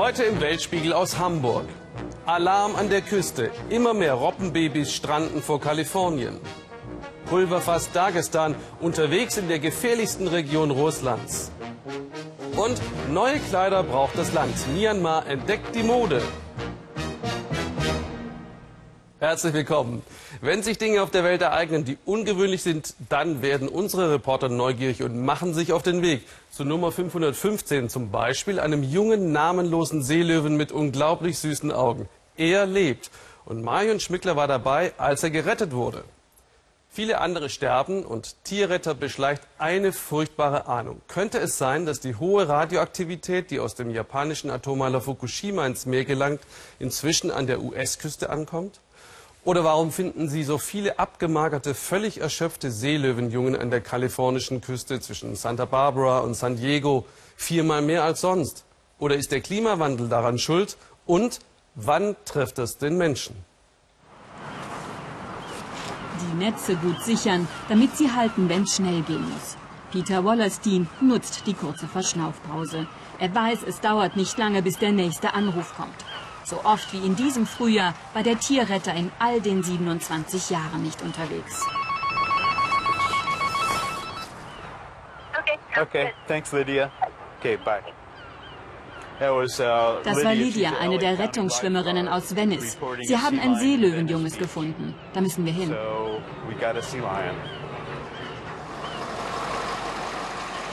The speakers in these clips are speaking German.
Heute im Weltspiegel aus Hamburg. Alarm an der Küste. Immer mehr Robbenbabys stranden vor Kalifornien. Pulverfass Dagestan unterwegs in der gefährlichsten Region Russlands. Und neue Kleider braucht das Land. Myanmar entdeckt die Mode. Herzlich willkommen. Wenn sich Dinge auf der Welt ereignen, die ungewöhnlich sind, dann werden unsere Reporter neugierig und machen sich auf den Weg zu Nummer 515, zum Beispiel einem jungen, namenlosen Seelöwen mit unglaublich süßen Augen. Er lebt. Und Marion Schmickler war dabei, als er gerettet wurde. Viele andere sterben und Tierretter beschleicht eine furchtbare Ahnung. Könnte es sein, dass die hohe Radioaktivität, die aus dem japanischen Atommeiler Fukushima ins Meer gelangt, inzwischen an der US-Küste ankommt? Oder warum finden Sie so viele abgemagerte, völlig erschöpfte Seelöwenjungen an der kalifornischen Küste zwischen Santa Barbara und San Diego viermal mehr als sonst? Oder ist der Klimawandel daran schuld? Und wann trifft es den Menschen? Die Netze gut sichern, damit sie halten, wenn es schnell gehen muss. Peter Wallerstein nutzt die kurze Verschnaufpause. Er weiß, es dauert nicht lange, bis der nächste Anruf kommt. So oft wie in diesem Frühjahr war der Tierretter in all den 27 Jahren nicht unterwegs. Okay, thanks Lydia. Okay, bye. uh, Das war Lydia, eine der Rettungsschwimmerinnen aus Venice. Sie haben ein Seelöwenjunges gefunden. Da müssen wir hin.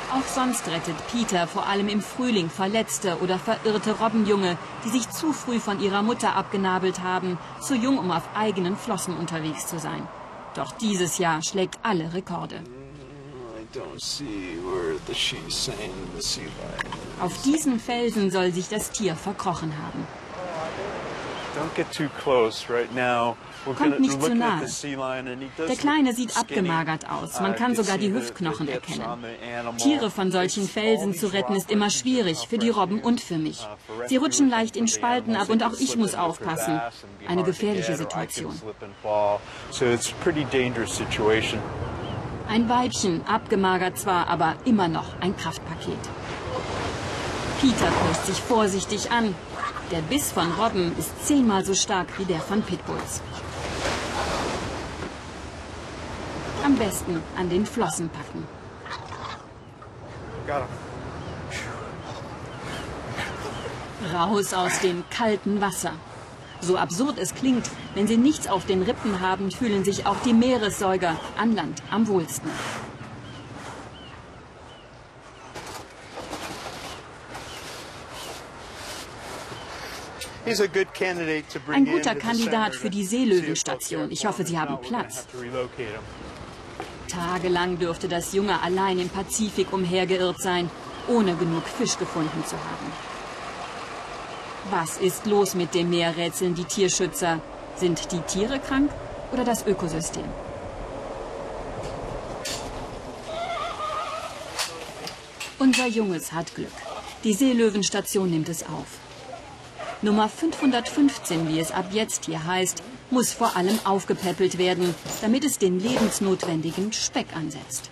Auch sonst rettet Peter vor allem im Frühling verletzte oder verirrte Robbenjunge, die sich zu früh von ihrer Mutter abgenabelt haben, zu jung, um auf eigenen Flossen unterwegs zu sein. Doch dieses Jahr schlägt alle Rekorde. Auf diesen Felsen soll sich das Tier verkrochen haben. Kommt nicht zu nahe. Der Kleine sieht abgemagert aus. Man kann sogar die Hüftknochen erkennen. Tiere von solchen Felsen zu retten ist immer schwierig, für die Robben und für mich. Sie rutschen leicht in Spalten ab und auch ich muss aufpassen. Eine gefährliche Situation. Ein Weibchen, abgemagert zwar, aber immer noch ein Kraftpaket. Peter pirscht sich vorsichtig an. Der Biss von Robben ist zehnmal so stark wie der von Pitbulls. Am besten an den Flossen packen. Raus aus dem kalten Wasser. So absurd es klingt, wenn sie nichts auf den Rippen haben, fühlen sich auch die Meeressäuger an Land am wohlsten. Ein guter Kandidat für die Seelöwenstation. Ich hoffe, Sie haben Platz. Tagelang dürfte das Junge allein im Pazifik umhergeirrt sein, ohne genug Fisch gefunden zu haben. Was ist los mit dem Meer, rätseln die Tierschützer. Sind die Tiere krank oder das Ökosystem? Unser Junges hat Glück. Die Seelöwenstation nimmt es auf. Nummer 515, wie es ab jetzt hier heißt, muss vor allem aufgepäppelt werden, damit es den lebensnotwendigen Speck ansetzt.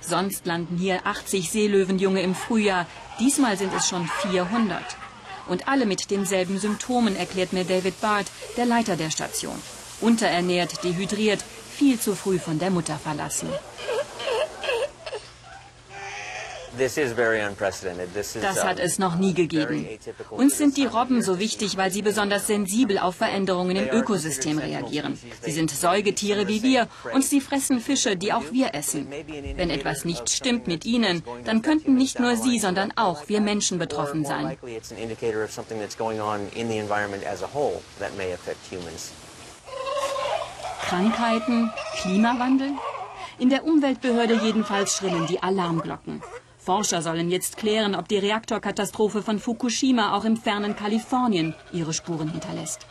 Sonst landen hier 80 Seelöwenjunge im Frühjahr. Diesmal sind es schon 400. Und alle mit denselben Symptomen, erklärt mir David Bart, der Leiter der Station. Unterernährt, dehydriert, viel zu früh von der Mutter verlassen. Das hat es noch nie gegeben. Uns sind die Robben so wichtig, weil sie besonders sensibel auf Veränderungen im Ökosystem reagieren. Sie sind Säugetiere wie wir und sie fressen Fische, die auch wir essen. Wenn etwas nicht stimmt mit ihnen, dann könnten nicht nur sie, sondern auch wir Menschen betroffen sein. Krankheiten, Klimawandel? In der Umweltbehörde jedenfalls schrillen die Alarmglocken. Forscher sollen jetzt klären, ob die Reaktorkatastrophe von Fukushima auch im fernen Kalifornien ihre Spuren hinterlässt.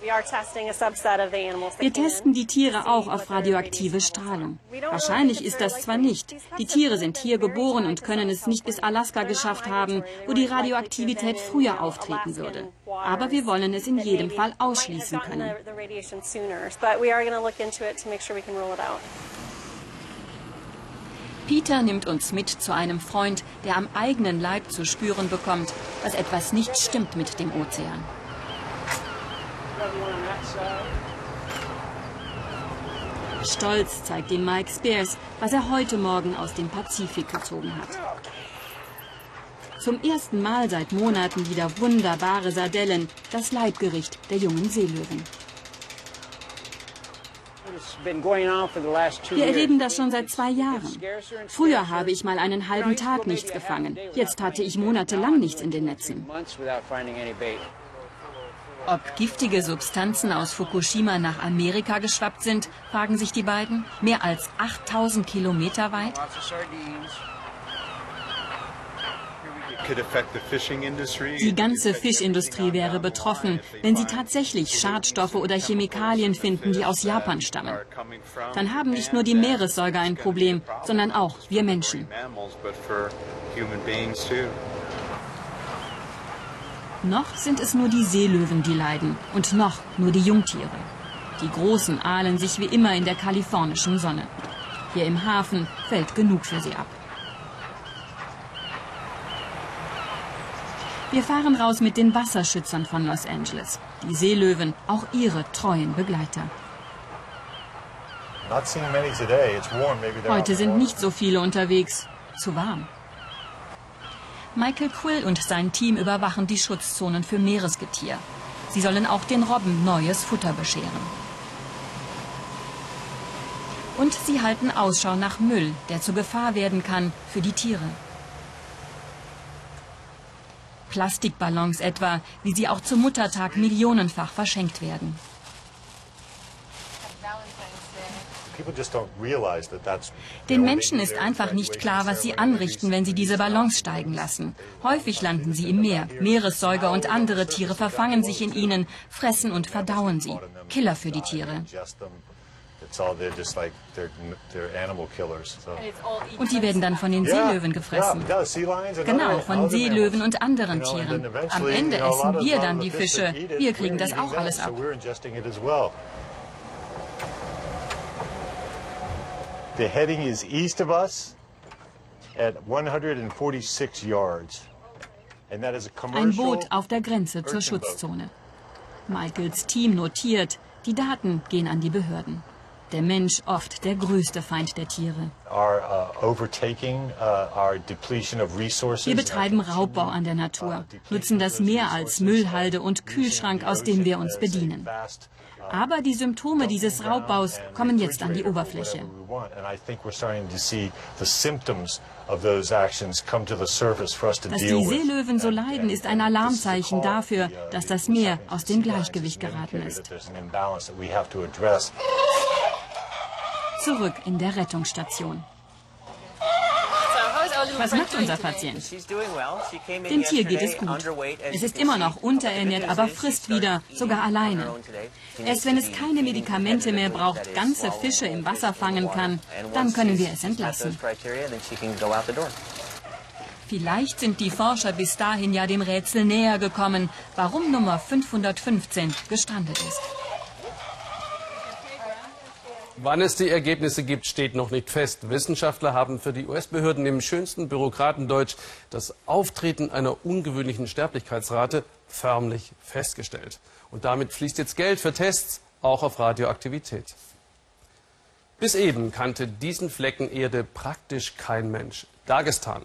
Wir testen die Tiere auch auf radioaktive Strahlung. Wahrscheinlich ist das zwar nicht. Die Tiere sind hier geboren und können es nicht bis Alaska geschafft haben, wo die Radioaktivität früher auftreten würde. Aber wir wollen es in jedem Fall ausschließen können. Peter nimmt uns mit zu einem Freund, der am eigenen Leib zu spüren bekommt, dass etwas nicht stimmt mit dem Ozean. Stolz zeigt ihm Mike Spears, was er heute Morgen aus dem Pazifik gezogen hat. Zum ersten Mal seit Monaten wieder wunderbare Sardellen, das Leibgericht der jungen Seelöwen. Wir erleben das schon seit zwei Jahren. Früher habe ich mal einen halben Tag nichts gefangen. Jetzt hatte ich monatelang nichts in den Netzen. Ob giftige Substanzen aus Fukushima nach Amerika geschwappt sind, fragen sich die beiden. Mehr als 8000 Kilometer weit. Die ganze Fischindustrie wäre betroffen, wenn sie tatsächlich Schadstoffe oder Chemikalien finden, die aus Japan stammen. Dann haben nicht nur die Meeressäuger ein Problem, sondern auch wir Menschen. Noch sind es nur die Seelöwen, die leiden und noch nur die Jungtiere. Die Großen ahlen sich wie immer in der kalifornischen Sonne. Hier im Hafen fällt genug für sie ab. Wir fahren raus mit den Wasserschützern von Los Angeles. Die Seelöwen, auch ihre treuen Begleiter. Heute sind nicht so viele unterwegs. Zu warm. Michael Quill und sein Team überwachen die Schutzzonen für Meeresgetier. Sie sollen auch den Robben neues Futter bescheren. Und sie halten Ausschau nach Müll, der zur Gefahr werden kann für die Tiere. Plastikballons etwa, wie sie auch zum Muttertag millionenfach verschenkt werden. Den Menschen ist einfach nicht klar, was sie anrichten, wenn sie diese Ballons steigen lassen. Häufig landen sie im Meer. Meeressäuger und andere Tiere verfangen sich in ihnen, fressen und verdauen sie. Killer für die Tiere. Und die werden dann von den Seelöwen gefressen. Genau, von Seelöwen und anderen Tieren. Am Ende essen wir dann die Fische. Wir kriegen das auch alles ab. The heading is east of us at 146 yards. Ein Boot auf der Grenze zur Schutzzone. Michaels Team notiert, die Daten gehen an die Behörden. Der Mensch oft der größte Feind der Tiere. Uh, uh, wir betreiben Raubbau an der Natur, uh, nutzen das Meer als Müllhalde und Kühlschrank, aus dem wir uns bedienen. Aber die Symptome dieses Raubbaus kommen jetzt an die Oberfläche. Dass die Seelöwen so leiden, ist ein Alarmzeichen dafür, dass das Meer aus dem Gleichgewicht geraten ist zurück in der Rettungsstation. Was macht unser Patient? Dem Tier geht es gut. Es ist immer noch unterernährt, aber frisst wieder, sogar alleine. Erst wenn es keine Medikamente mehr braucht, ganze Fische im Wasser fangen kann, dann können wir es entlassen. Vielleicht sind die Forscher bis dahin ja dem Rätsel näher gekommen, warum Nummer 515 gestrandet ist. Wann es die Ergebnisse gibt, steht noch nicht fest. Wissenschaftler haben für die US-Behörden im schönsten Bürokratendeutsch das Auftreten einer ungewöhnlichen Sterblichkeitsrate förmlich festgestellt. Und damit fließt jetzt Geld für Tests, auch auf Radioaktivität. Bis eben kannte diesen Flecken Erde praktisch kein Mensch. Dagestan.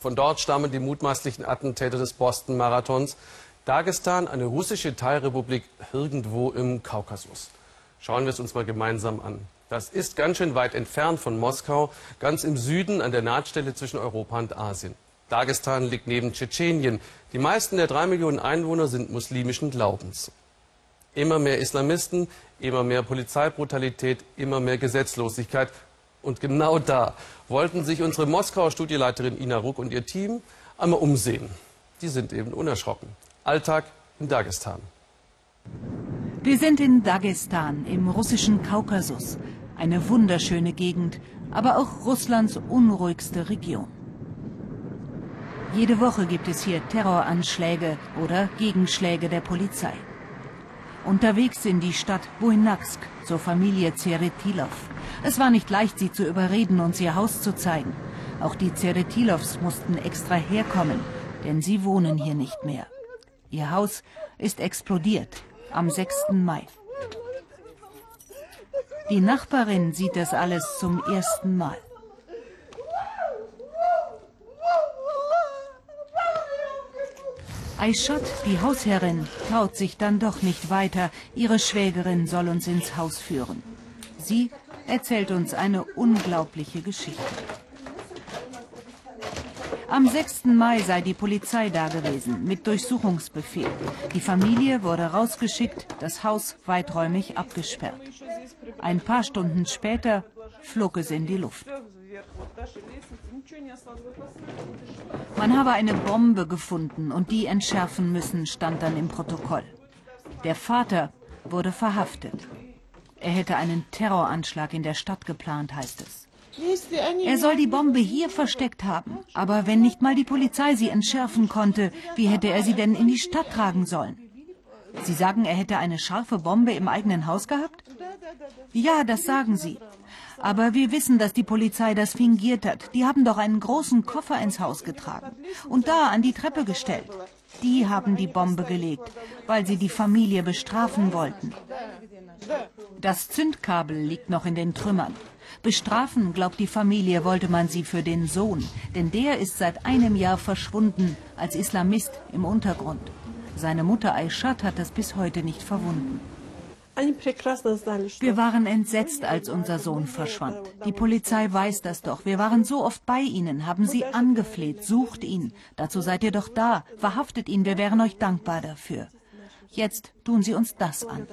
Von dort stammen die mutmaßlichen Attentäter des Boston-Marathons. Dagestan, eine russische Teilrepublik irgendwo im Kaukasus. Schauen wir es uns mal gemeinsam an. Das ist ganz schön weit entfernt von Moskau, ganz im Süden an der Nahtstelle zwischen Europa und Asien. Dagestan liegt neben Tschetschenien. Die meisten der drei Millionen Einwohner sind muslimischen Glaubens. Immer mehr Islamisten, immer mehr Polizeibrutalität, immer mehr Gesetzlosigkeit. Und genau da wollten sich unsere Moskauer Studieleiterin Ina Ruck und ihr Team einmal umsehen. Die sind eben unerschrocken. Alltag in Dagestan. Wir sind in Dagestan im russischen Kaukasus. Eine wunderschöne Gegend, aber auch Russlands unruhigste Region. Jede Woche gibt es hier Terroranschläge oder Gegenschläge der Polizei. Unterwegs in die Stadt Buinaksk zur Familie Zeretilov. Es war nicht leicht, sie zu überreden, uns ihr Haus zu zeigen. Auch die Zeretilovs mussten extra herkommen, denn sie wohnen hier nicht mehr. Ihr Haus ist explodiert am 6. Mai. Die Nachbarin sieht das alles zum ersten Mal. Aishat, die Hausherrin, traut sich dann doch nicht weiter. Ihre Schwägerin soll uns ins Haus führen. Sie erzählt uns eine unglaubliche Geschichte. Am 6. Mai sei die Polizei da gewesen mit Durchsuchungsbefehl. Die Familie wurde rausgeschickt, das Haus weiträumig abgesperrt. Ein paar Stunden später flog es in die Luft. Man habe eine Bombe gefunden und die entschärfen müssen, stand dann im Protokoll. Der Vater wurde verhaftet. Er hätte einen Terroranschlag in der Stadt geplant, heißt es. Er soll die Bombe hier versteckt haben. Aber wenn nicht mal die Polizei sie entschärfen konnte, wie hätte er sie denn in die Stadt tragen sollen? Sie sagen, er hätte eine scharfe Bombe im eigenen Haus gehabt? Ja, das sagen sie. Aber wir wissen, dass die Polizei das fingiert hat. Die haben doch einen großen Koffer ins Haus getragen und da an die Treppe gestellt. Die haben die Bombe gelegt, weil sie die Familie bestrafen wollten. Das Zündkabel liegt noch in den Trümmern. Bestrafen, glaubt die Familie, wollte man sie für den Sohn, denn der ist seit einem Jahr verschwunden als Islamist im Untergrund. Seine Mutter Aishat hat das bis heute nicht verwunden. Wir waren entsetzt, als unser Sohn verschwand. Die Polizei weiß das doch. Wir waren so oft bei Ihnen, haben Sie angefleht, sucht ihn. Dazu seid ihr doch da. Verhaftet ihn, wir wären euch dankbar dafür. Jetzt tun Sie uns das an.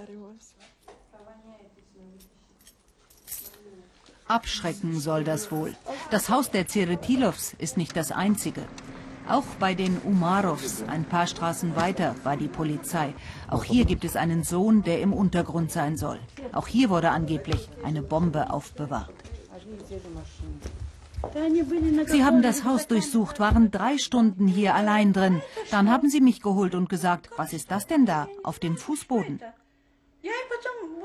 Abschrecken soll das wohl. Das Haus der Zeretilovs ist nicht das einzige. Auch bei den Umarovs, ein paar Straßen weiter, war die Polizei. Auch hier gibt es einen Sohn, der im Untergrund sein soll. Auch hier wurde angeblich eine Bombe aufbewahrt. Sie haben das Haus durchsucht, waren drei Stunden hier allein drin. Dann haben Sie mich geholt und gesagt, was ist das denn da auf dem Fußboden?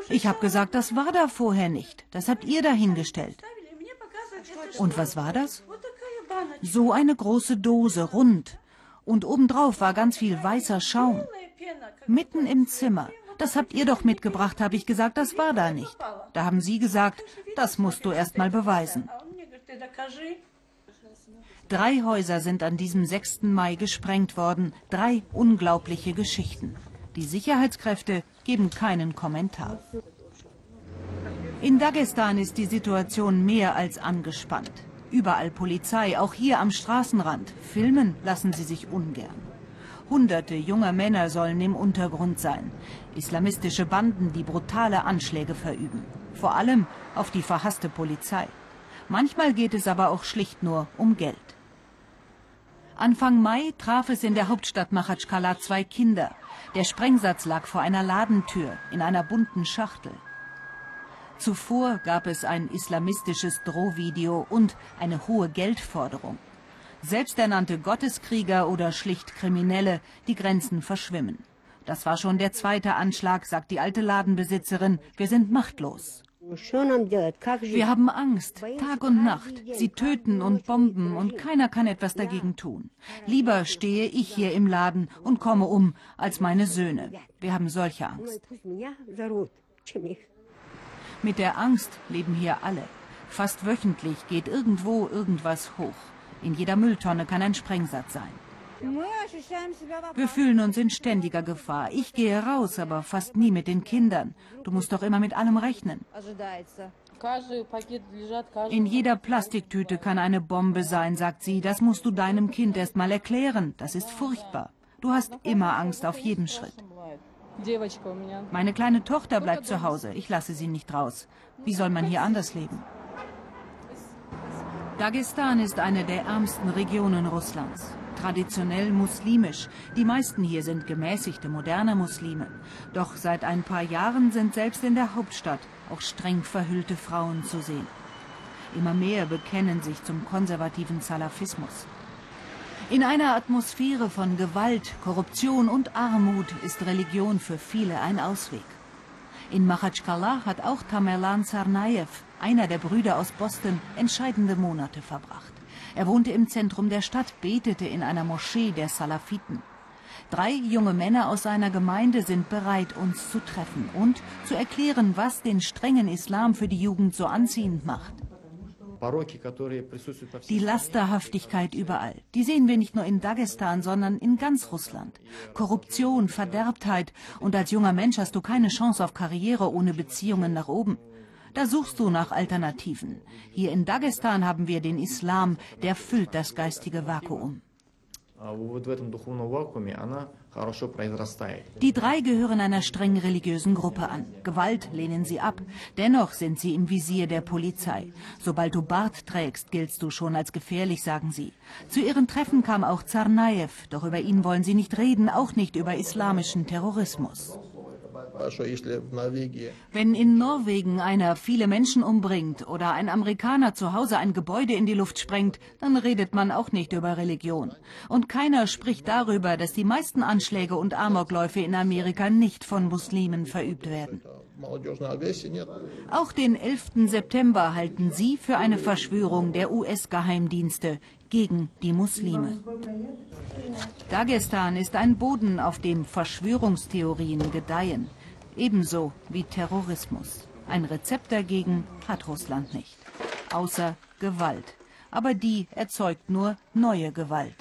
Ich habe gesagt, das war da vorher nicht. Das habt ihr dahingestellt. Und was war das? So eine große Dose, rund. Und obendrauf war ganz viel weißer Schaum. Mitten im Zimmer. Das habt ihr doch mitgebracht, habe ich gesagt, das war da nicht. Da haben Sie gesagt, das musst du erst mal beweisen. Drei Häuser sind an diesem 6. Mai gesprengt worden. Drei unglaubliche Geschichten. Die Sicherheitskräfte geben keinen Kommentar. In Dagestan ist die Situation mehr als angespannt. Überall Polizei, auch hier am Straßenrand. Filmen lassen sie sich ungern. Hunderte junger Männer sollen im Untergrund sein. Islamistische Banden, die brutale Anschläge verüben. Vor allem auf die verhasste Polizei. Manchmal geht es aber auch schlicht nur um Geld. Anfang Mai traf es in der Hauptstadt Machatschkala zwei Kinder. Der Sprengsatz lag vor einer Ladentür in einer bunten Schachtel. Zuvor gab es ein islamistisches Drohvideo und eine hohe Geldforderung. Selbsternannte Gotteskrieger oder schlicht Kriminelle, die Grenzen verschwimmen. Das war schon der zweite Anschlag, sagt die alte Ladenbesitzerin. Wir sind machtlos. Wir haben Angst, Tag und Nacht. Sie töten und bomben und keiner kann etwas dagegen tun. Lieber stehe ich hier im Laden und komme um als meine Söhne. Wir haben solche Angst. Mit der Angst leben hier alle. Fast wöchentlich geht irgendwo irgendwas hoch. In jeder Mülltonne kann ein Sprengsatz sein. Wir fühlen uns in ständiger Gefahr. Ich gehe raus, aber fast nie mit den Kindern. Du musst doch immer mit allem rechnen. In jeder Plastiktüte kann eine Bombe sein, sagt sie. Das musst du deinem Kind erst mal erklären. Das ist furchtbar. Du hast immer Angst auf jedem Schritt. Meine kleine Tochter bleibt zu Hause. Ich lasse sie nicht raus. Wie soll man hier anders leben? Dagestan ist eine der ärmsten Regionen Russlands. Traditionell muslimisch. Die meisten hier sind gemäßigte, moderne Muslime. Doch seit ein paar Jahren sind selbst in der Hauptstadt auch streng verhüllte Frauen zu sehen. Immer mehr bekennen sich zum konservativen Salafismus. In einer Atmosphäre von Gewalt, Korruption und Armut ist Religion für viele ein Ausweg. In Makhachkala hat auch Tamerlan Tsarnaev, einer der Brüder aus Boston, entscheidende Monate verbracht. Er wohnte im Zentrum der Stadt, betete in einer Moschee der Salafiten. Drei junge Männer aus seiner Gemeinde sind bereit, uns zu treffen und zu erklären, was den strengen Islam für die Jugend so anziehend macht. Die Lasterhaftigkeit überall, die sehen wir nicht nur in Dagestan, sondern in ganz Russland. Korruption, Verderbtheit und als junger Mensch hast du keine Chance auf Karriere ohne Beziehungen nach oben. Da suchst du nach Alternativen. Hier in Dagestan haben wir den Islam, der füllt das geistige Vakuum. Die drei gehören einer streng religiösen Gruppe an. Gewalt lehnen sie ab. Dennoch sind sie im Visier der Polizei. Sobald du Bart trägst, giltst du schon als gefährlich, sagen sie. Zu ihren Treffen kam auch Zarnaev, doch über ihn wollen sie nicht reden, auch nicht über islamischen Terrorismus. Wenn in Norwegen einer viele Menschen umbringt oder ein Amerikaner zu Hause ein Gebäude in die Luft sprengt, dann redet man auch nicht über Religion. Und keiner spricht darüber, dass die meisten Anschläge und Amokläufe in Amerika nicht von Muslimen verübt werden. Auch den 11. September halten sie für eine Verschwörung der US-Geheimdienste gegen die Muslime. Dagestan ist ein Boden, auf dem Verschwörungstheorien gedeihen. Ebenso wie Terrorismus. Ein Rezept dagegen hat Russland nicht. Außer Gewalt. Aber die erzeugt nur neue Gewalt.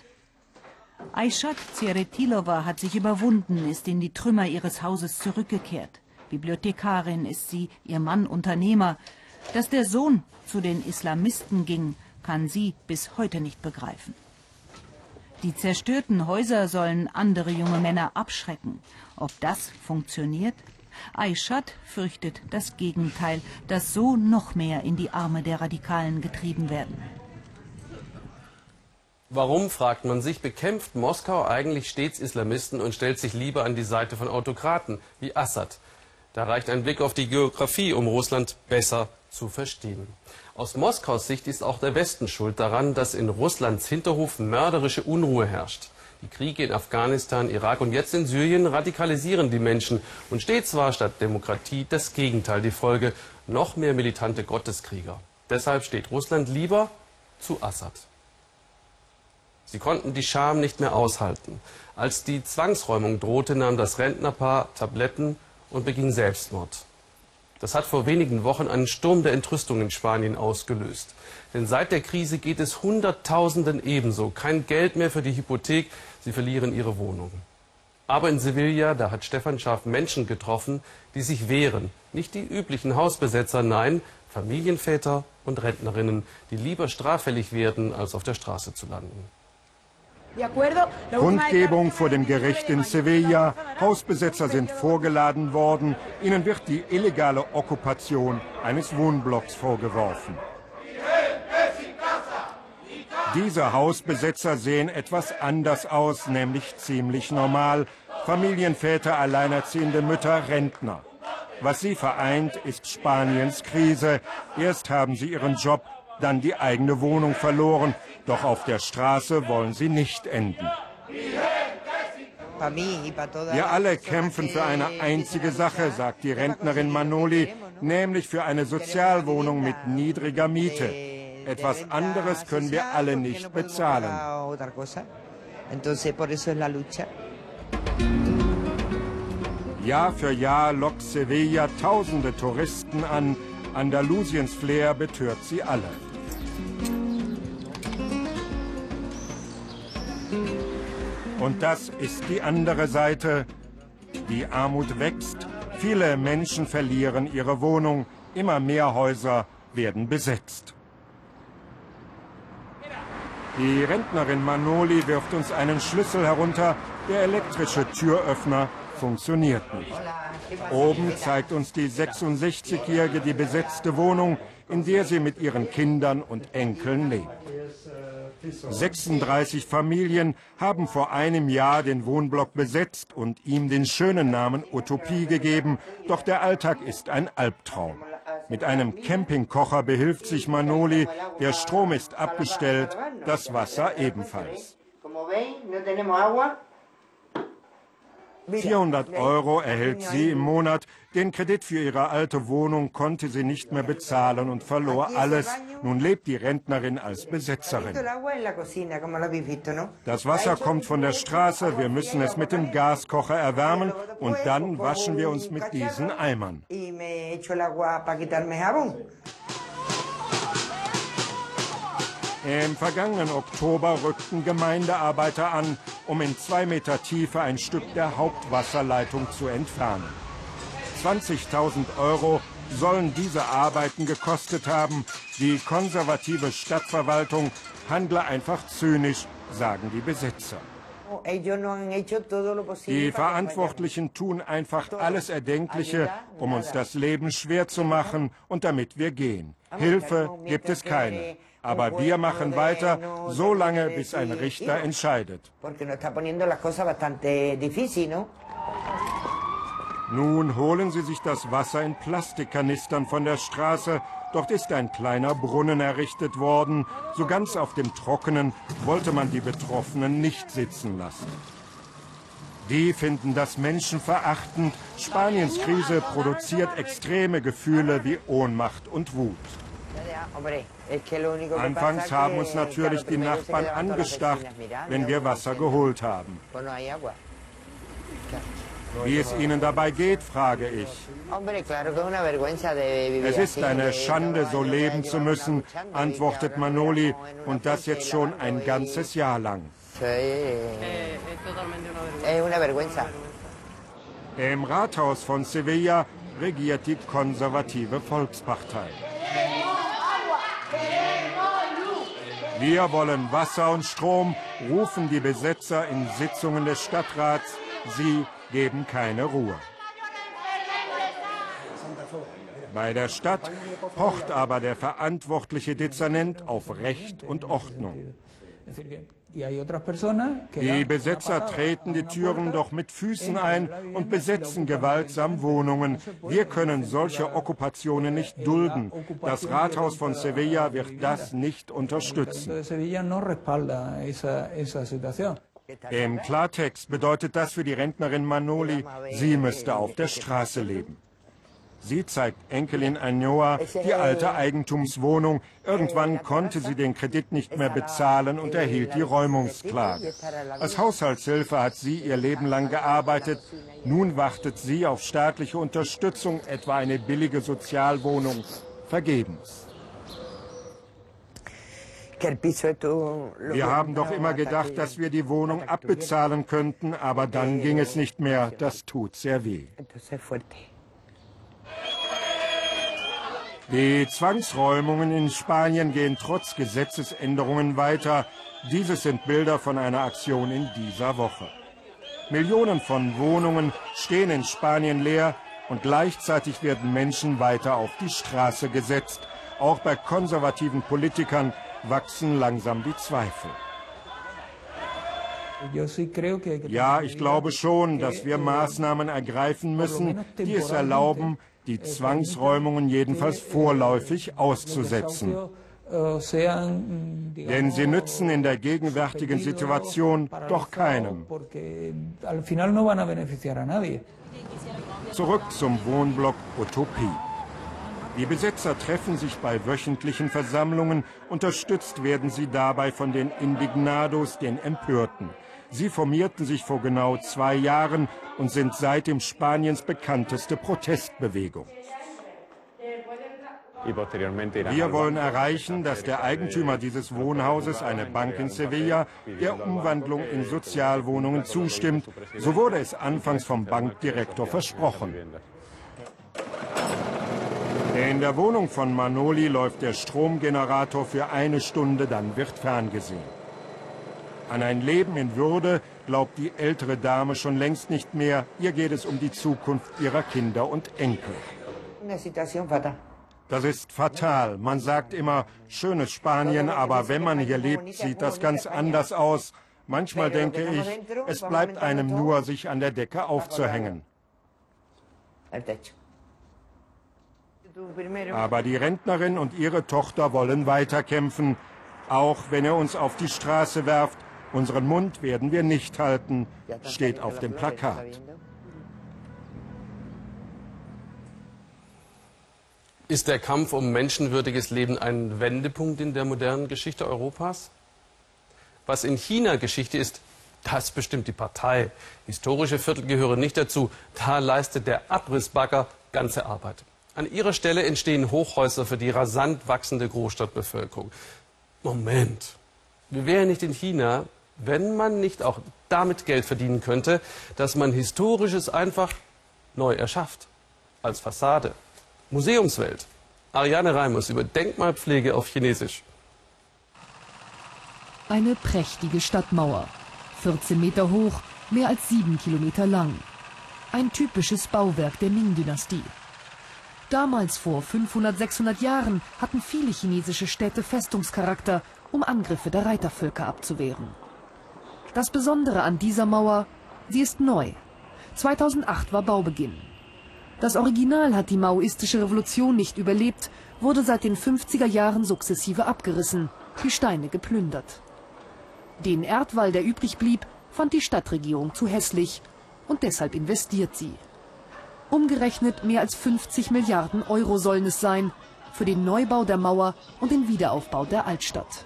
Aishat Zeretilova hat sich überwunden, ist in die Trümmer ihres Hauses zurückgekehrt. Bibliothekarin ist sie, ihr Mann Unternehmer. Dass der Sohn zu den Islamisten ging, kann sie bis heute nicht begreifen. Die zerstörten Häuser sollen andere junge Männer abschrecken. Ob das funktioniert? Aishat fürchtet das Gegenteil, dass so noch mehr in die Arme der Radikalen getrieben werden. Warum, fragt man sich, bekämpft Moskau eigentlich stets Islamisten und stellt sich lieber an die Seite von Autokraten wie Assad? Da reicht ein Blick auf die Geografie, um Russland besser zu verstehen. Aus Moskaus Sicht ist auch der Westen schuld daran, dass in Russlands Hinterhof mörderische Unruhe herrscht. Die Kriege in Afghanistan, Irak und jetzt in Syrien radikalisieren die Menschen. Und stets war statt Demokratie das Gegenteil die Folge. Noch mehr militante Gotteskrieger. Deshalb steht Russland lieber zu Assad. Sie konnten die Scham nicht mehr aushalten. Als die Zwangsräumung drohte, nahm das Rentnerpaar Tabletten und beging Selbstmord. Das hat vor wenigen Wochen einen Sturm der Entrüstung in Spanien ausgelöst. Denn seit der Krise geht es Hunderttausenden ebenso. Kein Geld mehr für die Hypothek, sie verlieren ihre Wohnungen. Aber in Sevilla, da hat Stefan Schaaf Menschen getroffen, die sich wehren. Nicht die üblichen Hausbesetzer, nein, Familienväter und Rentnerinnen, die lieber straffällig werden, als auf der Straße zu landen. Kundgebung vor dem Gericht in Sevilla. Hausbesetzer sind vorgeladen worden. Ihnen wird die illegale Okkupation eines Wohnblocks vorgeworfen. Diese Hausbesetzer sehen etwas anders aus, nämlich ziemlich normal. Familienväter, alleinerziehende Mütter, Rentner. Was sie vereint, ist Spaniens Krise. Erst haben sie ihren Job, dann die eigene Wohnung verloren. Doch auf der Straße wollen sie nicht enden. Wir alle kämpfen für eine einzige Sache, sagt die Rentnerin Manoli, nämlich für eine Sozialwohnung mit niedriger Miete. Etwas anderes können wir alle nicht bezahlen. Jahr für Jahr lockt Sevilla tausende Touristen an. Andalusiens Flair betört sie alle. Und das ist die andere Seite. Die Armut wächst, viele Menschen verlieren ihre Wohnung, immer mehr Häuser werden besetzt. Die Rentnerin Manoli wirft uns einen Schlüssel herunter, der elektrische Türöffner funktioniert nicht. Oben zeigt uns die 66-Jährige die besetzte Wohnung, in der sie mit ihren Kindern und Enkeln lebt. 36 Familien haben vor einem Jahr den Wohnblock besetzt und ihm den schönen Namen Utopie gegeben. Doch der Alltag ist ein Albtraum. Mit einem Campingkocher behilft sich Manoli. Der Strom ist abgestellt, das Wasser ebenfalls. Como veis, no tenemos agua. 400 Euro erhält sie im Monat. Den Kredit für ihre alte Wohnung konnte sie nicht mehr bezahlen und verlor alles. Nun lebt die Rentnerin als Besetzerin. Das Wasser kommt von der Straße. Wir müssen es mit dem Gaskocher erwärmen und dann waschen wir uns mit diesen Eimern. Im vergangenen Oktober rückten Gemeindearbeiter an, um in zwei Meter Tiefe ein Stück der Hauptwasserleitung zu entfernen. 20.000 Euro sollen diese Arbeiten gekostet haben. Die konservative Stadtverwaltung handle einfach zynisch, sagen die Besitzer. Die Verantwortlichen tun einfach alles Erdenkliche, um uns das Leben schwer zu machen und damit wir gehen. Hilfe gibt es keine. Aber wir machen weiter, so lange, bis ein Richter entscheidet. Nun holen sie sich das Wasser in Plastikkanistern von der Straße. Dort ist ein kleiner Brunnen errichtet worden. So ganz auf dem Trockenen wollte man die Betroffenen nicht sitzen lassen. Die finden das menschenverachtend. Spaniens Krise produziert extreme Gefühle wie Ohnmacht und Wut. Anfangs haben uns natürlich die Nachbarn angestarrt, wenn wir Wasser geholt haben. Wie es ihnen dabei geht, frage ich. Es ist eine Schande, so leben zu müssen, antwortet Manoli, und das jetzt schon ein ganzes Jahr lang. Im Rathaus von Sevilla regiert die konservative Volkspartei. Wir wollen Wasser und Strom, rufen die Besetzer in Sitzungen des Stadtrats. Sie geben keine Ruhe. Bei der Stadt pocht aber der verantwortliche Dezernent auf Recht und Ordnung. Die Besetzer treten die Türen doch mit Füßen ein und besetzen gewaltsam Wohnungen. Wir können solche Okkupationen nicht dulden. Das Rathaus von Sevilla wird das nicht unterstützen. Im Klartext bedeutet das für die Rentnerin Manoli, sie müsste auf der Straße leben. Sie zeigt Enkelin Anjoa die alte Eigentumswohnung. Irgendwann konnte sie den Kredit nicht mehr bezahlen und erhielt die Räumungsklage. Als Haushaltshilfe hat sie ihr Leben lang gearbeitet. Nun wartet sie auf staatliche Unterstützung, etwa eine billige Sozialwohnung. Vergebens. Wir haben doch immer gedacht, dass wir die Wohnung abbezahlen könnten, aber dann ging es nicht mehr. Das tut sehr weh. Die Zwangsräumungen in Spanien gehen trotz Gesetzesänderungen weiter. Dieses sind Bilder von einer Aktion in dieser Woche. Millionen von Wohnungen stehen in Spanien leer und gleichzeitig werden Menschen weiter auf die Straße gesetzt. Auch bei konservativen Politikern wachsen langsam die Zweifel. Ja, ich glaube schon, dass wir Maßnahmen ergreifen müssen, die es erlauben, die Zwangsräumungen jedenfalls vorläufig auszusetzen. Denn sie nützen in der gegenwärtigen Situation doch keinem. Zurück zum Wohnblock Utopie. Die Besetzer treffen sich bei wöchentlichen Versammlungen, unterstützt werden sie dabei von den Indignados, den Empörten. Sie formierten sich vor genau zwei Jahren und sind seitdem Spaniens bekannteste Protestbewegung. Wir wollen erreichen, dass der Eigentümer dieses Wohnhauses, eine Bank in Sevilla, der Umwandlung in Sozialwohnungen zustimmt. So wurde es anfangs vom Bankdirektor versprochen. In der Wohnung von Manoli läuft der Stromgenerator für eine Stunde, dann wird ferngesehen. An ein Leben in Würde glaubt die ältere Dame schon längst nicht mehr. Ihr geht es um die Zukunft ihrer Kinder und Enkel. Das ist fatal. Man sagt immer, schönes Spanien, aber wenn man hier lebt, sieht das ganz anders aus. Manchmal denke ich, es bleibt einem nur, sich an der Decke aufzuhängen. Aber die Rentnerin und ihre Tochter wollen weiterkämpfen, auch wenn er uns auf die Straße werft Unseren Mund werden wir nicht halten, steht auf dem Plakat. Ist der Kampf um menschenwürdiges Leben ein Wendepunkt in der modernen Geschichte Europas? Was in China Geschichte ist, das bestimmt die Partei. Historische Viertel gehören nicht dazu. Da leistet der Abrissbagger ganze Arbeit. An ihrer Stelle entstehen Hochhäuser für die rasant wachsende Großstadtbevölkerung. Moment, wir wären nicht in China, wenn man nicht auch damit Geld verdienen könnte, dass man Historisches einfach neu erschafft. Als Fassade. Museumswelt. Ariane Reimers über Denkmalpflege auf Chinesisch. Eine prächtige Stadtmauer. 14 Meter hoch, mehr als 7 Kilometer lang. Ein typisches Bauwerk der Ming-Dynastie. Damals vor 500, 600 Jahren hatten viele chinesische Städte Festungscharakter, um Angriffe der Reitervölker abzuwehren. Das Besondere an dieser Mauer, sie ist neu. 2008 war Baubeginn. Das Original hat die maoistische Revolution nicht überlebt, wurde seit den 50er Jahren sukzessive abgerissen, die Steine geplündert. Den Erdwall, der übrig blieb, fand die Stadtregierung zu hässlich und deshalb investiert sie. Umgerechnet mehr als 50 Milliarden Euro sollen es sein für den Neubau der Mauer und den Wiederaufbau der Altstadt.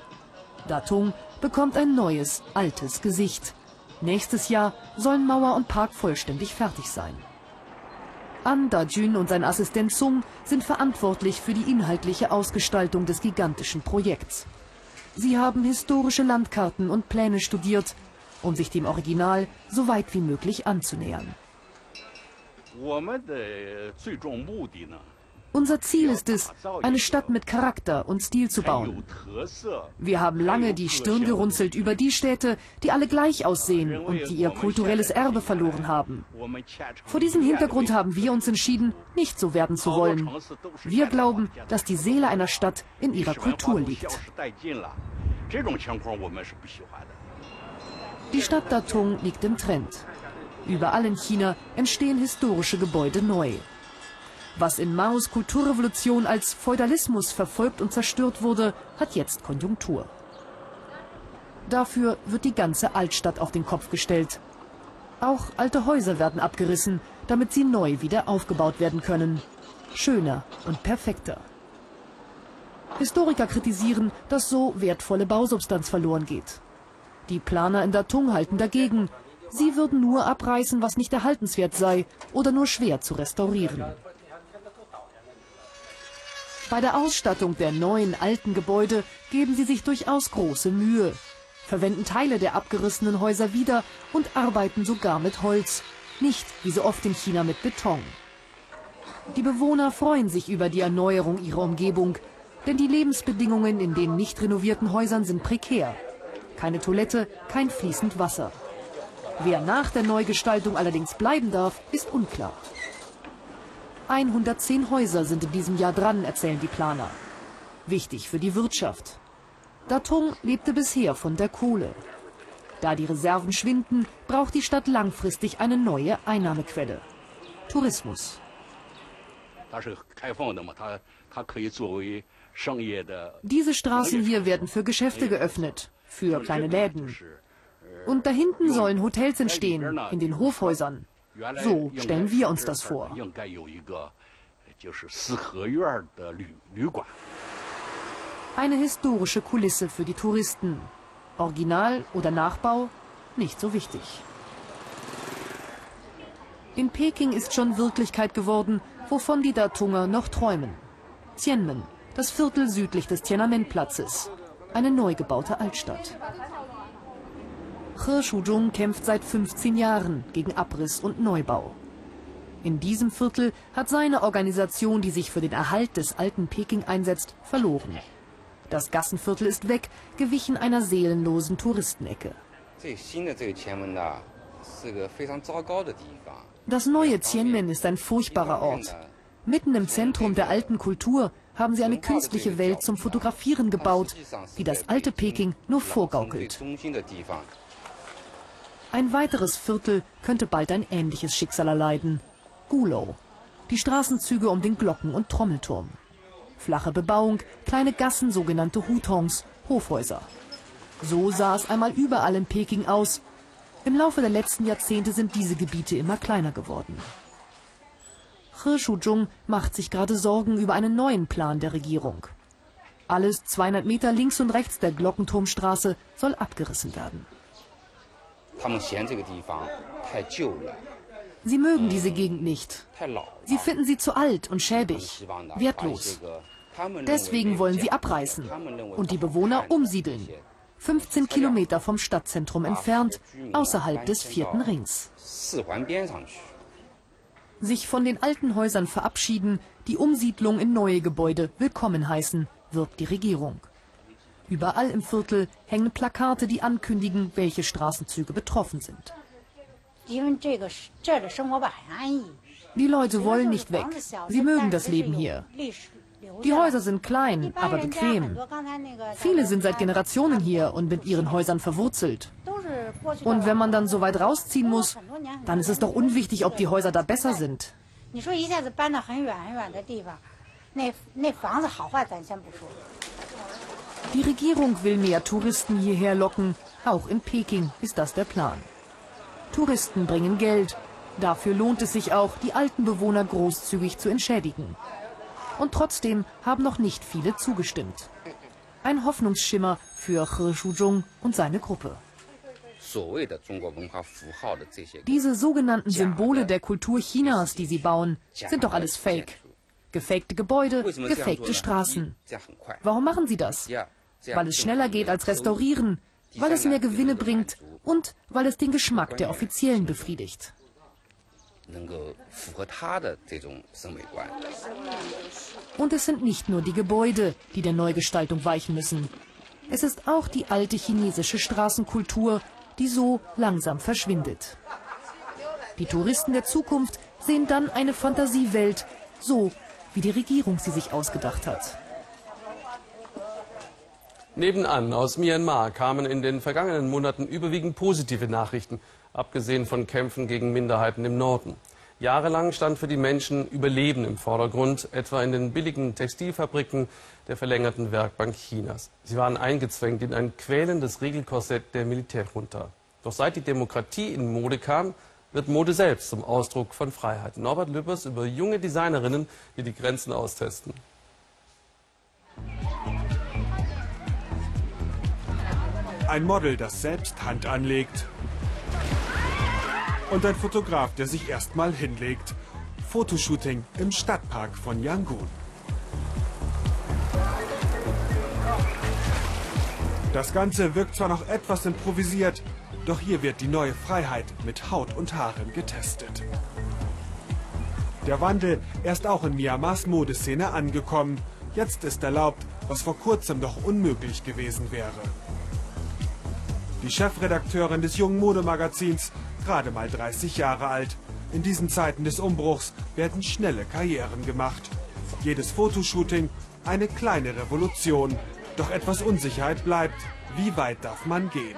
Datung bekommt ein neues, altes Gesicht. Nächstes Jahr sollen Mauer und Park vollständig fertig sein. An Dajun und sein Assistent Sung sind verantwortlich für die inhaltliche Ausgestaltung des gigantischen Projekts. Sie haben historische Landkarten und Pläne studiert, um sich dem Original so weit wie möglich anzunähern. Unser Ziel ist es, eine Stadt mit Charakter und Stil zu bauen. Wir haben lange die Stirn gerunzelt über die Städte, die alle gleich aussehen und die ihr kulturelles Erbe verloren haben. Vor diesem Hintergrund haben wir uns entschieden, nicht so werden zu wollen. Wir glauben, dass die Seele einer Stadt in ihrer Kultur liegt. Die Stadt Datung liegt im Trend. Überall in China entstehen historische Gebäude neu. Was in Maos Kulturrevolution als Feudalismus verfolgt und zerstört wurde, hat jetzt Konjunktur. Dafür wird die ganze Altstadt auf den Kopf gestellt. Auch alte Häuser werden abgerissen, damit sie neu wieder aufgebaut werden können. Schöner und perfekter. Historiker kritisieren, dass so wertvolle Bausubstanz verloren geht. Die Planer in Datung halten dagegen. Sie würden nur abreißen, was nicht erhaltenswert sei oder nur schwer zu restaurieren. Bei der Ausstattung der neuen alten Gebäude geben sie sich durchaus große Mühe, verwenden Teile der abgerissenen Häuser wieder und arbeiten sogar mit Holz, nicht wie so oft in China mit Beton. Die Bewohner freuen sich über die Erneuerung ihrer Umgebung, denn die Lebensbedingungen in den nicht renovierten Häusern sind prekär. Keine Toilette, kein fließend Wasser. Wer nach der Neugestaltung allerdings bleiben darf, ist unklar. 110 Häuser sind in diesem Jahr dran, erzählen die Planer. Wichtig für die Wirtschaft. Datung lebte bisher von der Kohle. Da die Reserven schwinden, braucht die Stadt langfristig eine neue Einnahmequelle. Tourismus. Diese Straßen hier werden für Geschäfte geöffnet, für kleine Läden. Und da hinten sollen Hotels entstehen, in den Hofhäusern. So stellen wir uns das vor. Eine historische Kulisse für die Touristen. Original oder Nachbau? Nicht so wichtig. In Peking ist schon Wirklichkeit geworden, wovon die Datunger noch träumen. Tianmen, das Viertel südlich des Tiananmen-Platzes. Eine neu gebaute Altstadt. He Shuzhong kämpft seit 15 Jahren gegen Abriss und Neubau. In diesem Viertel hat seine Organisation, die sich für den Erhalt des alten Peking einsetzt, verloren. Das Gassenviertel ist weg, gewichen einer seelenlosen Touristenecke. Das neue Tianmen ist ein furchtbarer Ort. Mitten im Zentrum der alten Kultur haben sie eine künstliche Welt zum Fotografieren gebaut, die das alte Peking nur vorgaukelt. Ein weiteres Viertel könnte bald ein ähnliches Schicksal erleiden. Gulo. Die Straßenzüge um den Glocken- und Trommelturm. Flache Bebauung, kleine Gassen, sogenannte Hutongs, Hofhäuser. So sah es einmal überall in Peking aus. Im Laufe der letzten Jahrzehnte sind diese Gebiete immer kleiner geworden. He Shuzhong macht sich gerade Sorgen über einen neuen Plan der Regierung. Alles 200 Meter links und rechts der Glockenturmstraße soll abgerissen werden. Sie mögen diese Gegend nicht. Sie finden sie zu alt und schäbig, wertlos. Deswegen wollen sie abreißen und die Bewohner umsiedeln. 15 Kilometer vom Stadtzentrum entfernt, außerhalb des vierten Rings. Sich von den alten Häusern verabschieden, die Umsiedlung in neue Gebäude willkommen heißen, wirbt die Regierung. Überall im Viertel hängen Plakate, die ankündigen, welche Straßenzüge betroffen sind. Die Leute wollen nicht weg. Sie mögen das Leben hier. Die Häuser sind klein, aber bequem. Viele sind seit Generationen hier und mit ihren Häusern verwurzelt. Und wenn man dann so weit rausziehen muss, dann ist es doch unwichtig, ob die Häuser da besser sind. Die Regierung will mehr Touristen hierher locken. Auch in Peking ist das der Plan. Touristen bringen Geld. Dafür lohnt es sich auch, die alten Bewohner großzügig zu entschädigen. Und trotzdem haben noch nicht viele zugestimmt. Ein Hoffnungsschimmer für He Shuzhong und seine Gruppe. Diese sogenannten Symbole der Kultur Chinas, die sie bauen, sind doch alles Fake. Gefakte Gebäude, gefakte Straßen. Warum machen sie das? Weil es schneller geht als restaurieren, weil es mehr Gewinne bringt und weil es den Geschmack der Offiziellen befriedigt. Und es sind nicht nur die Gebäude, die der Neugestaltung weichen müssen. Es ist auch die alte chinesische Straßenkultur, die so langsam verschwindet. Die Touristen der Zukunft sehen dann eine Fantasiewelt, so wie die Regierung sie sich ausgedacht hat. Nebenan aus Myanmar kamen in den vergangenen Monaten überwiegend positive Nachrichten, abgesehen von Kämpfen gegen Minderheiten im Norden. Jahrelang stand für die Menschen Überleben im Vordergrund, etwa in den billigen Textilfabriken der verlängerten Werkbank Chinas. Sie waren eingezwängt in ein quälendes Regelkorsett der Militärjunta. Doch seit die Demokratie in Mode kam, wird Mode selbst zum Ausdruck von Freiheit. Norbert Lübbers über junge Designerinnen, die die Grenzen austesten. Ein Model, das selbst Hand anlegt. Und ein Fotograf, der sich erstmal hinlegt. Fotoshooting im Stadtpark von Yangon. Das Ganze wirkt zwar noch etwas improvisiert, doch hier wird die neue Freiheit mit Haut und Haaren getestet. Der Wandel, ist auch in Myanmars Modeszene angekommen. Jetzt ist erlaubt, was vor kurzem noch unmöglich gewesen wäre. Die Chefredakteurin des jungen Modemagazins, gerade mal 30 Jahre alt. In diesen Zeiten des Umbruchs werden schnelle Karrieren gemacht. Jedes Fotoshooting eine kleine Revolution. Doch etwas Unsicherheit bleibt. Wie weit darf man gehen?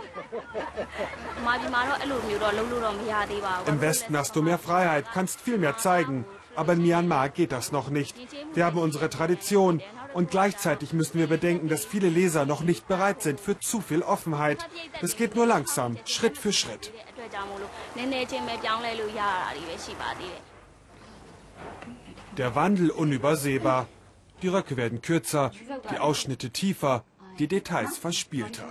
Im Westen hast du mehr Freiheit, kannst viel mehr zeigen. Aber in Myanmar geht das noch nicht. Wir haben unsere Tradition. Und gleichzeitig müssen wir bedenken, dass viele Leser noch nicht bereit sind für zu viel Offenheit. Es geht nur langsam, Schritt für Schritt. Der Wandel unübersehbar. Die Röcke werden kürzer, die Ausschnitte tiefer, die Details verspielter.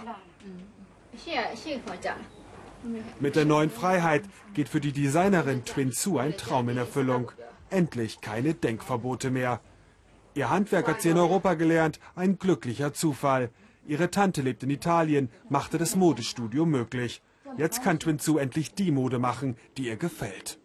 Mit der neuen Freiheit geht für die Designerin Twin Su ein Traum in Erfüllung. Endlich keine Denkverbote mehr. Ihr Handwerk hat sie in Europa gelernt, ein glücklicher Zufall. Ihre Tante lebt in Italien, machte das Modestudio möglich. Jetzt kann Twin Su endlich die Mode machen, die ihr gefällt.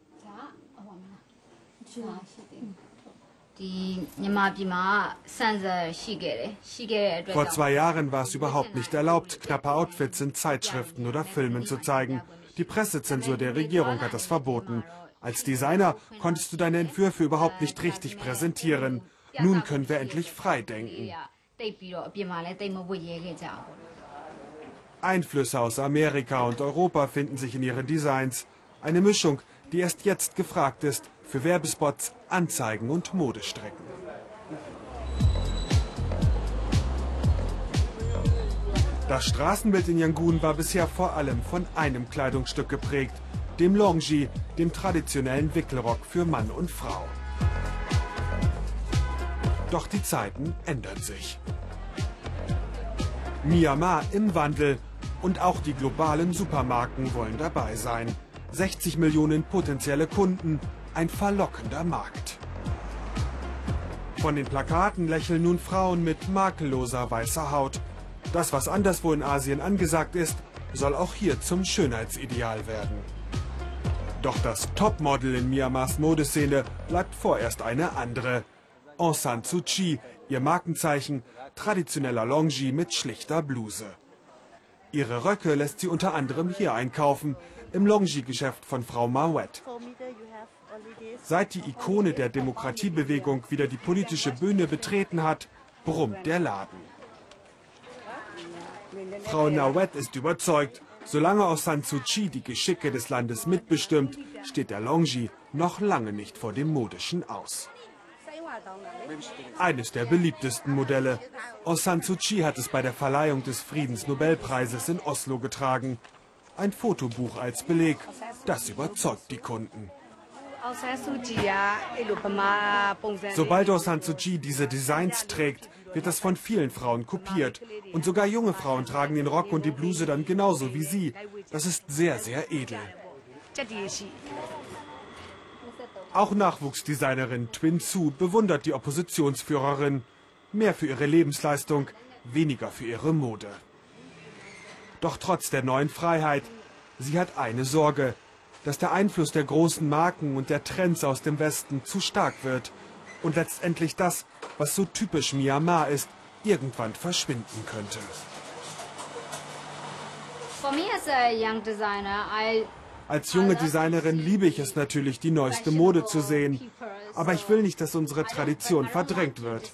Vor zwei Jahren war es überhaupt nicht erlaubt, knappe Outfits in Zeitschriften oder Filmen zu zeigen. Die Pressezensur der Regierung hat das verboten. Als Designer konntest du deine Entwürfe überhaupt nicht richtig präsentieren. Nun können wir endlich frei denken. Einflüsse aus Amerika und Europa finden sich in ihren Designs. Eine Mischung, die erst jetzt gefragt ist für Werbespots, Anzeigen und Modestrecken. Das Straßenbild in Yangon war bisher vor allem von einem Kleidungsstück geprägt, dem Longji, dem traditionellen Wickelrock für Mann und Frau. Doch die Zeiten ändern sich. Myanmar im Wandel und auch die globalen Supermarken wollen dabei sein. 60 Millionen potenzielle Kunden, ein verlockender Markt. Von den Plakaten lächeln nun Frauen mit makelloser weißer Haut. Das, was anderswo in Asien angesagt ist, soll auch hier zum Schönheitsideal werden. Doch das Topmodel in Myanmars Modeszene bleibt vorerst eine andere. Aung San Suu Kyi, ihr Markenzeichen, traditioneller Longji mit schlichter Bluse. Ihre Röcke lässt sie unter anderem hier einkaufen, im Longji-Geschäft von Frau Mawet. Seit die Ikone der Demokratiebewegung wieder die politische Bühne betreten hat, brummt der Laden. Frau Nawet ist überzeugt, solange Aung San Suu Kyi die Geschicke des Landes mitbestimmt, steht der Longji noch lange nicht vor dem modischen Aus. Eines der beliebtesten Modelle. Aung San Suu Kyi hat es bei der Verleihung des Friedensnobelpreises in Oslo getragen. Ein Fotobuch als Beleg. Das überzeugt die Kunden. Sobald Aung San Suu Kyi diese Designs trägt, wird das von vielen Frauen kopiert. Und sogar junge Frauen tragen den Rock und die Bluse dann genauso wie sie. Das ist sehr, sehr edel. Auch Nachwuchsdesignerin Twin Su bewundert die Oppositionsführerin. Mehr für ihre Lebensleistung, weniger für ihre Mode. Doch trotz der neuen Freiheit, sie hat eine Sorge, dass der Einfluss der großen Marken und der Trends aus dem Westen zu stark wird und letztendlich das, was so typisch Myanmar ist, irgendwann verschwinden könnte. For me as a young designer, I als junge Designerin liebe ich es natürlich, die neueste Mode zu sehen. Aber ich will nicht, dass unsere Tradition verdrängt wird.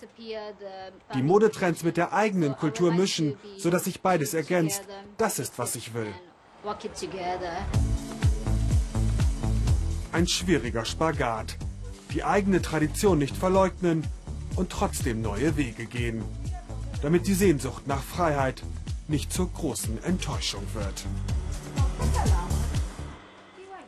Die Modetrends mit der eigenen Kultur mischen, sodass sich beides ergänzt. Das ist, was ich will. Ein schwieriger Spagat. Die eigene Tradition nicht verleugnen und trotzdem neue Wege gehen. Damit die Sehnsucht nach Freiheit nicht zur großen Enttäuschung wird.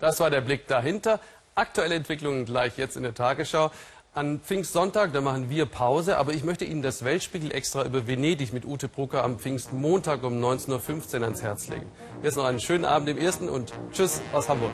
Das war der Blick dahinter. Aktuelle Entwicklungen gleich jetzt in der Tagesschau. An Pfingstsonntag, da machen wir Pause, aber ich möchte Ihnen das Weltspiegel extra über Venedig mit Ute Brucker am Pfingstmontag um 19.15 Uhr ans Herz legen. Jetzt noch einen schönen Abend im Ersten und Tschüss aus Hamburg.